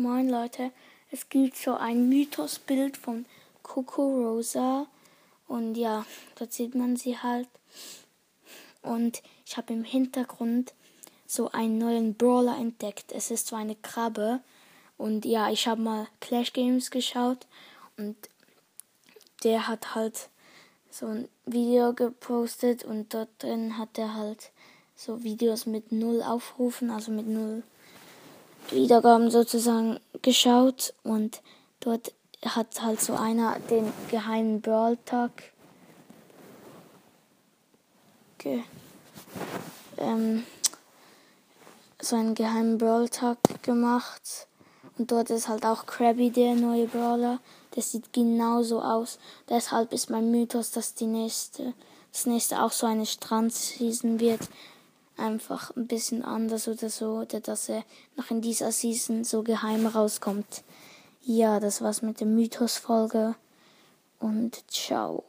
Moin Leute, es gibt so ein Mythosbild von Coco Rosa. Und ja, dort sieht man sie halt. Und ich habe im Hintergrund so einen neuen Brawler entdeckt. Es ist so eine Krabbe. Und ja, ich habe mal Clash Games geschaut. Und der hat halt so ein Video gepostet. Und dort drin hat er halt so Videos mit null Aufrufen, also mit null Wiedergaben sozusagen geschaut und dort hat halt so einer den geheimen Brawl Tag ge ähm, so einen geheimen Brawl Tag gemacht und dort ist halt auch Krabby der neue Brawler. Der sieht genauso aus. Deshalb ist mein Mythos, dass die nächste, das nächste auch so eine Strand-Season wird einfach ein bisschen anders oder so, oder dass er noch in dieser Season so geheim rauskommt. Ja, das war's mit der Mythos-Folge und ciao.